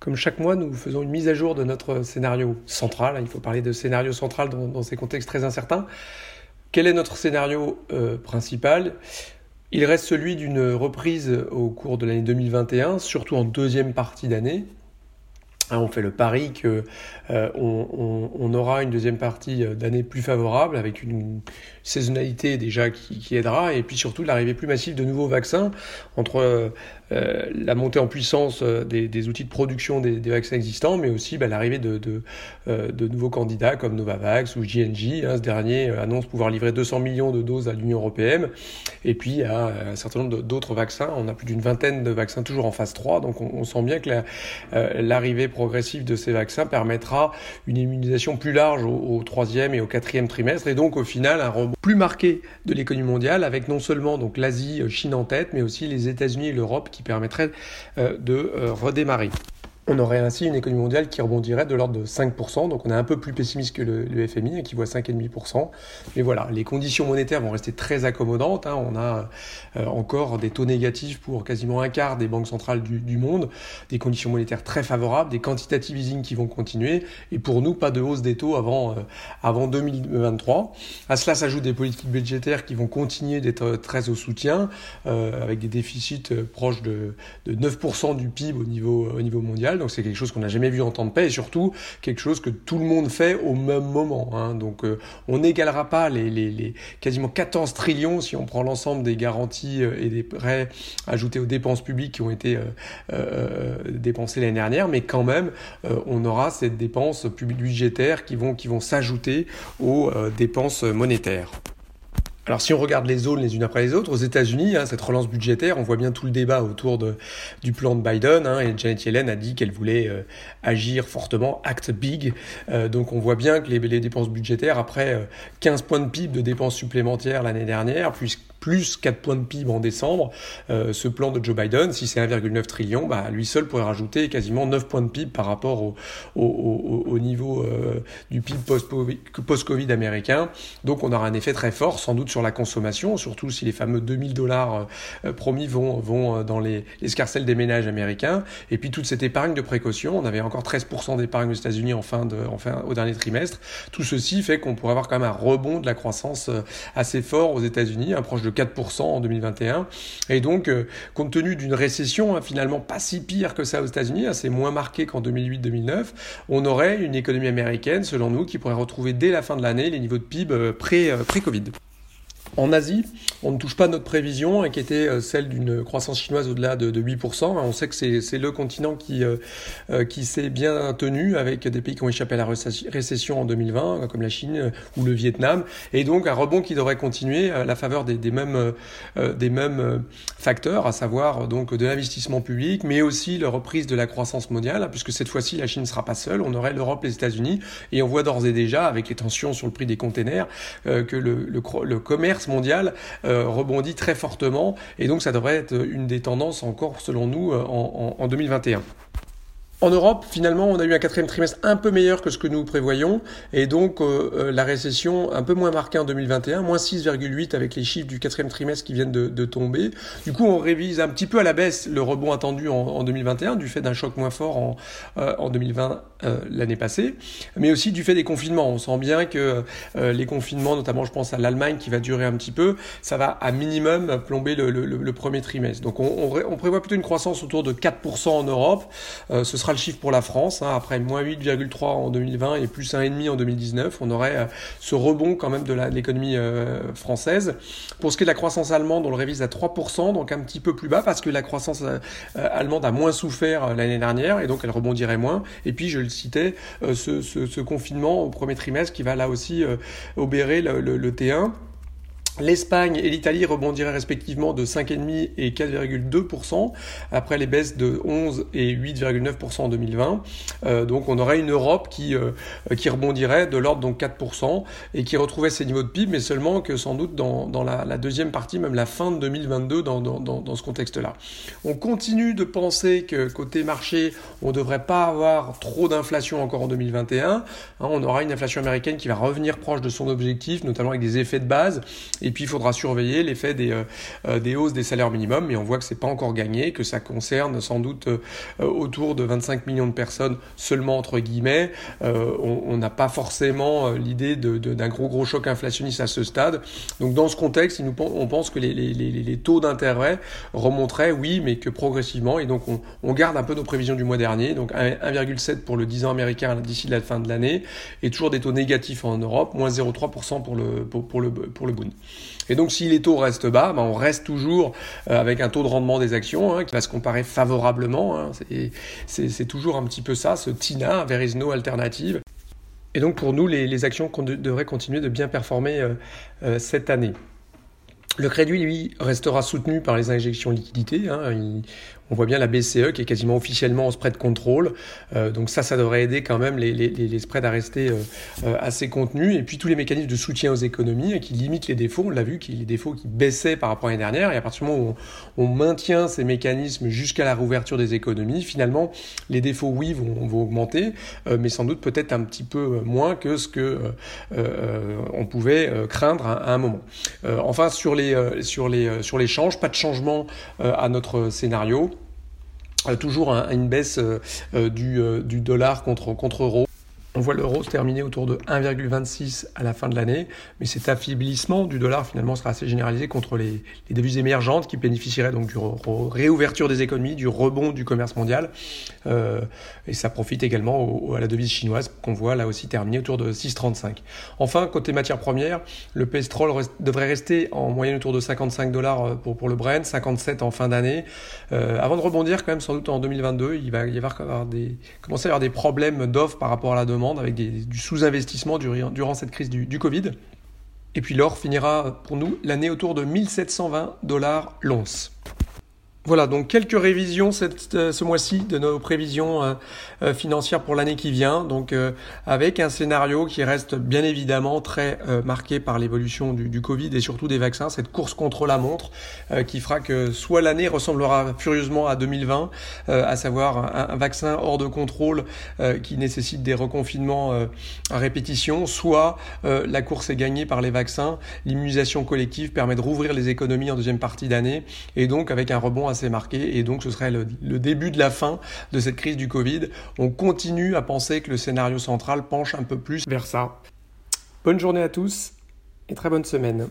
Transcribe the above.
Comme chaque mois, nous faisons une mise à jour de notre scénario central. Il faut parler de scénario central dans, ces contextes très incertains. Quel est notre scénario euh, principal? Il reste celui d'une reprise au cours de l'année 2021, surtout en deuxième partie d'année, Hein, on fait le pari que euh, aura une deuxième partie euh, d'année plus favorable avec une saisonnalité déjà qui, aidera et puis surtout l'arrivée plus massive de nouveaux vaccins entre euh, la montée en puissance des, outils de production des, vaccins existants mais aussi bah, l'arrivée de, de, nouveaux candidats comme Novavax ou JNJ. Hein, ce dernier annonce pouvoir livrer 200 millions de doses à l'Union européenne et puis il y a un certain nombre d'autres vaccins. On a plus d'une vingtaine de vaccins toujours en phase 3 donc on, sent bien que l'arrivée progressive de ces vaccins permettra une immunisation plus large au, troisième et au quatrième trimestre et donc au final un rebond plus marqué de l'économie mondiale avec non seulement donc l'Asie, Chine en tête, mais aussi les États-Unis et l'Europe qui permettraient euh, de euh, redémarrer on aurait ainsi une économie mondiale qui rebondirait de l'ordre de 5%. Donc on est un peu plus pessimiste que le, FMI hein, qui voit 5,5%. Mais voilà, les conditions monétaires vont rester très accommodantes. Hein. On a euh, encore des taux négatifs pour quasiment un quart des banques centrales du, monde, des conditions monétaires très favorables, des quantitative easing qui vont continuer. Et pour nous, pas de hausse des taux avant, euh, avant 2023. À cela s'ajoutent des politiques budgétaires qui vont continuer d'être très au soutien, euh, avec des déficits proches de, de 9% du PIB au niveau mondial donc c'est quelque chose qu'on n'a jamais vu en temps de paix et surtout quelque chose que tout le monde fait au même moment. Hein. Donc euh, on n'égalera pas les, quasiment 14 trillions si on prend l'ensemble des garanties euh, et des prêts ajoutés aux dépenses publiques qui ont été euh, dépensées l'année dernière, mais quand même on aura ces dépenses budgétaires qui vont, qui vont s'ajouter aux dépenses monétaires. Alors si on regarde les zones les unes après les autres, aux États-Unis, hein, cette relance budgétaire, on voit bien tout le débat autour de, du plan de Biden. Hein, et Janet Yellen a dit qu'elle voulait euh, agir fortement, act big. Euh, donc on voit bien que les, dépenses budgétaires, après 15 euh, points de PIB de dépenses supplémentaires l'année dernière, puis plus 4 points de PIB en décembre, euh, ce plan de Joe Biden, si c'est 1,9 trillion, bah, lui seul pourrait rajouter quasiment 9 points de PIB par rapport au, au, au, niveau euh, du PIB post-Covid américain. Donc on aura un effet très fort, sans doute sur la consommation, surtout si les fameux 2000 dollars euh, promis vont, vont dans les l'escarcelle des ménages américains. Et puis toute cette épargne de précaution, on avait encore 13% d'épargne aux États-Unis en fin de, en fin, au dernier trimestre. Tout ceci fait qu'on pourrait avoir quand même un rebond de la croissance assez fort aux États-Unis, un proche de 4% en 2021. Et donc, euh, compte tenu d'une récession hein, finalement pas si pire que ça aux États-Unis, hein, c'est moins marqué qu'en 2008-2009, on aurait une économie américaine, selon nous, qui pourrait retrouver dès la fin de l'année les niveaux de PIB euh, euh, pré-Covid. En Asie, on ne touche pas notre prévision, hein, qui était euh, celle d'une croissance chinoise au-delà de, 8%. On sait que c'est le continent qui, euh, euh, qui s'est bien tenu avec des pays qui ont échappé à la récession en 2020, comme la Chine ou le Vietnam, et donc un rebond qui devrait continuer à la faveur des, mêmes, des mêmes facteurs, à savoir donc de l'investissement public, mais aussi la reprise de la croissance mondiale, puisque cette fois-ci la Chine ne sera pas seule, on aurait l'Europe, les États-Unis, et on voit d'ores et déjà, avec les tensions sur le prix des containers, que le, le commerce mondiale euh, rebondit très fortement et donc ça devrait être une des tendances encore selon nous euh, en 2021. En Europe, finalement, on a eu un quatrième trimestre un peu meilleur que ce que nous prévoyons, et donc euh, euh, la récession un peu moins marquée en 2021, moins 6,8 avec les chiffres du quatrième trimestre qui viennent de, tomber. Du coup, on révise un petit peu à la baisse le rebond attendu en, 2021 du fait d'un choc moins fort en, euh, en 2020 l'année passée, mais aussi du fait des confinements. On sent bien que les confinements, notamment je pense à l'Allemagne qui va durer un petit peu, ça va à minimum plomber le, premier trimestre. Donc on, on, prévoit plutôt une croissance autour de 4% en Europe. ce sera le chiffre pour la France. Hein, après moins 8,3 en 2020 et plus 1,5 en 2019, on aurait euh, ce rebond quand même de l'économie euh, française. Pour ce qui est de la croissance allemande, on le révise à 3%, donc un petit peu plus bas parce que la croissance euh, allemande a moins souffert l'année dernière et donc elle rebondirait moins. Et puis, je le citais, ce, confinement au premier trimestre qui va là aussi obérer le T1. L'Espagne et l'Italie rebondiraient respectivement de 5,5 et 4,2% après les baisses de 11 et 8,9% en 2020. Euh, donc on aurait une Europe qui, euh, qui rebondirait de l'ordre donc 4% et qui retrouvait ses niveaux de PIB, mais seulement que sans doute dans, dans la, deuxième partie, même la fin de 2022 dans, dans, dans ce contexte-là. On continue de penser que côté marché, on ne devrait pas avoir trop d'inflation encore en 2021. Hein, on aura une inflation américaine qui va revenir proche de son objectif, notamment avec des effets de base. Et Et puis il faudra surveiller l'effet des, des hausses des salaires minimums, mais on voit que c'est pas encore gagné, que ça concerne sans doute autour de 25 millions de personnes seulement entre guillemets. on n'a pas forcément l'idée d'un gros gros choc inflationniste à ce stade. Donc dans ce contexte, on pense que les, les, taux d'intérêt remonteraient, oui, mais que progressivement. Et donc on, garde un peu nos prévisions du mois dernier, donc 1,7 pour le 10 ans américain d'ici la fin de l'année, et toujours des taux négatifs en Europe, moins 0,3% pour le, pour, le, pour le Bund. Et donc si les taux restent bas, ben on reste toujours euh, avec un taux de rendement des actions hein, qui va se comparer favorablement. Hein. C'est toujours un petit peu ça, ce TINA, there is alternative. Et donc pour nous, les, actions devraient continuer de bien performer euh, euh, cette année. Le crédit, lui, restera soutenu par les injections de liquidités. Hein. On voit bien la BCE qui est quasiment officiellement en spread contrôle. Euh, donc ça, ça devrait aider quand même les, les, spreads à rester euh, euh, assez contenus. Et puis tous les mécanismes de soutien aux économies qui limitent les défauts. On l'a vu, qui, les défauts qui baissaient par rapport à l'année dernière. Et à partir du moment où on, maintient ces mécanismes jusqu'à la réouverture des économies, finalement, les défauts, oui, vont, augmenter, mais sans doute peut-être un petit peu moins que ce que on pouvait craindre à, un moment. enfin, sur les euh, sur les euh, sur l'échange, pas de changement euh, à notre scénario. Toujours une baisse du, du dollar contre, contre euro. On voit l'euro se terminer autour de 1,26 à la fin de l'année, mais cet affaiblissement du dollar finalement sera assez généralisé contre les, devises émergentes qui bénéficieraient donc du réouverture des économies, du rebond du commerce mondial, euh, et ça profite également à la devise chinoise qu'on voit là aussi terminer autour de 6,35. Enfin, côté matières premières, le pétrole devrait rester en moyenne autour de 55 dollars euh, pour, le Brent, 57 en fin d'année. Euh, avant de rebondir quand même sans doute en 2022, il va y avoir des, commencer à y avoir des problèmes d'offres par rapport à la demande avec du sous-investissement durant cette crise du, du Covid. Et puis l'or finira pour nous l'année autour de 1720 dollars l'once. Voilà, donc quelques révisions cette, euh, ce mois-ci de nos prévisions euh, euh, financières pour l'année qui vient. Donc avec un scénario qui reste bien évidemment très marqué par l'évolution du, Covid et surtout des vaccins, cette course contre la montre qui fera que soit l'année ressemblera furieusement à 2020, à savoir un, vaccin hors de contrôle qui nécessite des reconfinements à répétition, soit la course est gagnée par les vaccins, l'immunisation collective permet de rouvrir les économies en deuxième partie d'année et donc avec un rebond marqué et donc ce serait le, début de la fin de cette crise du Covid. On continue à penser que le scénario central penche un peu plus vers ça. Bonne journée à tous et très bonne semaine.